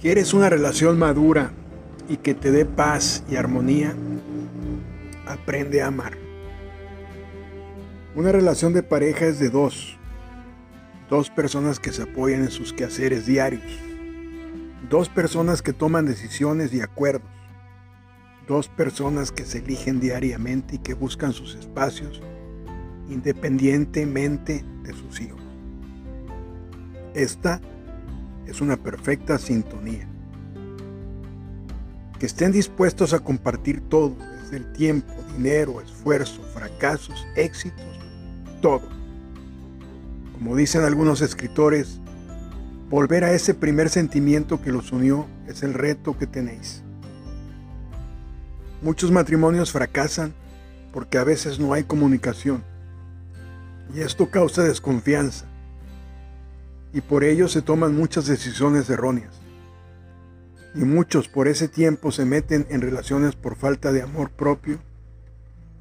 ¿Quieres una relación madura y que te dé paz y armonía? Aprende a amar. Una relación de pareja es de dos. Dos personas que se apoyan en sus quehaceres diarios. Dos personas que toman decisiones y acuerdos. Dos personas que se eligen diariamente y que buscan sus espacios independientemente de sus hijos. Esta es una perfecta sintonía. Que estén dispuestos a compartir todo, desde el tiempo, dinero, esfuerzo, fracasos, éxitos, todo. Como dicen algunos escritores, volver a ese primer sentimiento que los unió es el reto que tenéis. Muchos matrimonios fracasan porque a veces no hay comunicación y esto causa desconfianza y por ello se toman muchas decisiones erróneas. Y muchos por ese tiempo se meten en relaciones por falta de amor propio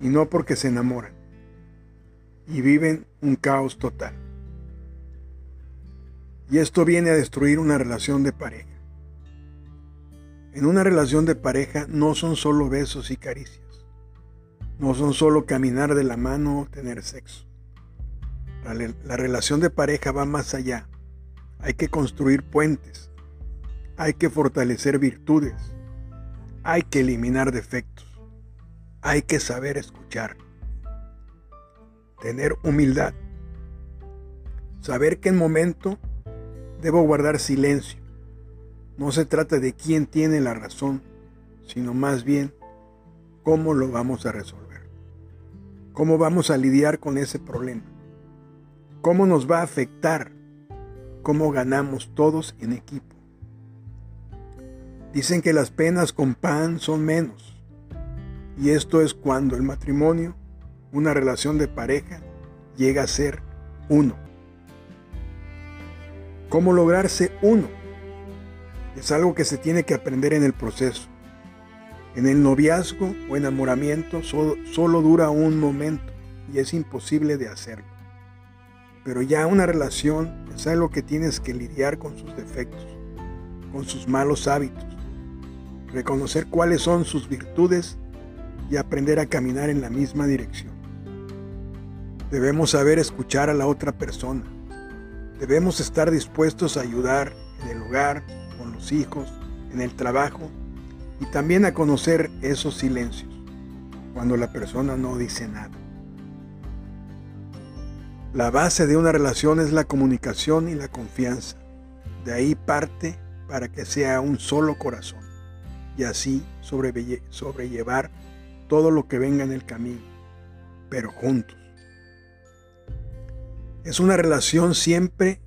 y no porque se enamoran. Y viven un caos total. Y esto viene a destruir una relación de pareja. En una relación de pareja no son solo besos y caricias. No son solo caminar de la mano o tener sexo. La, la relación de pareja va más allá hay que construir puentes, hay que fortalecer virtudes, hay que eliminar defectos, hay que saber escuchar, tener humildad, saber que en momento debo guardar silencio. No se trata de quién tiene la razón, sino más bien cómo lo vamos a resolver, cómo vamos a lidiar con ese problema, cómo nos va a afectar cómo ganamos todos en equipo. Dicen que las penas con pan son menos. Y esto es cuando el matrimonio, una relación de pareja, llega a ser uno. ¿Cómo lograrse uno? Es algo que se tiene que aprender en el proceso. En el noviazgo o enamoramiento solo, solo dura un momento y es imposible de hacerlo. Pero ya una relación es algo que tienes que lidiar con sus defectos, con sus malos hábitos, reconocer cuáles son sus virtudes y aprender a caminar en la misma dirección. Debemos saber escuchar a la otra persona. Debemos estar dispuestos a ayudar en el hogar, con los hijos, en el trabajo y también a conocer esos silencios cuando la persona no dice nada. La base de una relación es la comunicación y la confianza. De ahí parte para que sea un solo corazón y así sobrellevar todo lo que venga en el camino, pero juntos. Es una relación siempre,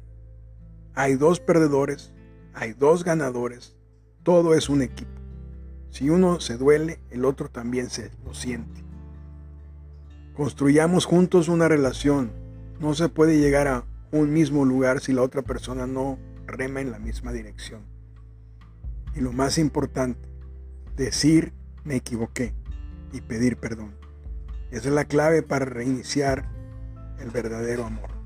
hay dos perdedores, hay dos ganadores, todo es un equipo. Si uno se duele, el otro también se lo siente. Construyamos juntos una relación no se puede llegar a un mismo lugar si la otra persona no rema en la misma dirección. Y lo más importante, decir me equivoqué y pedir perdón. Esa es la clave para reiniciar el verdadero amor.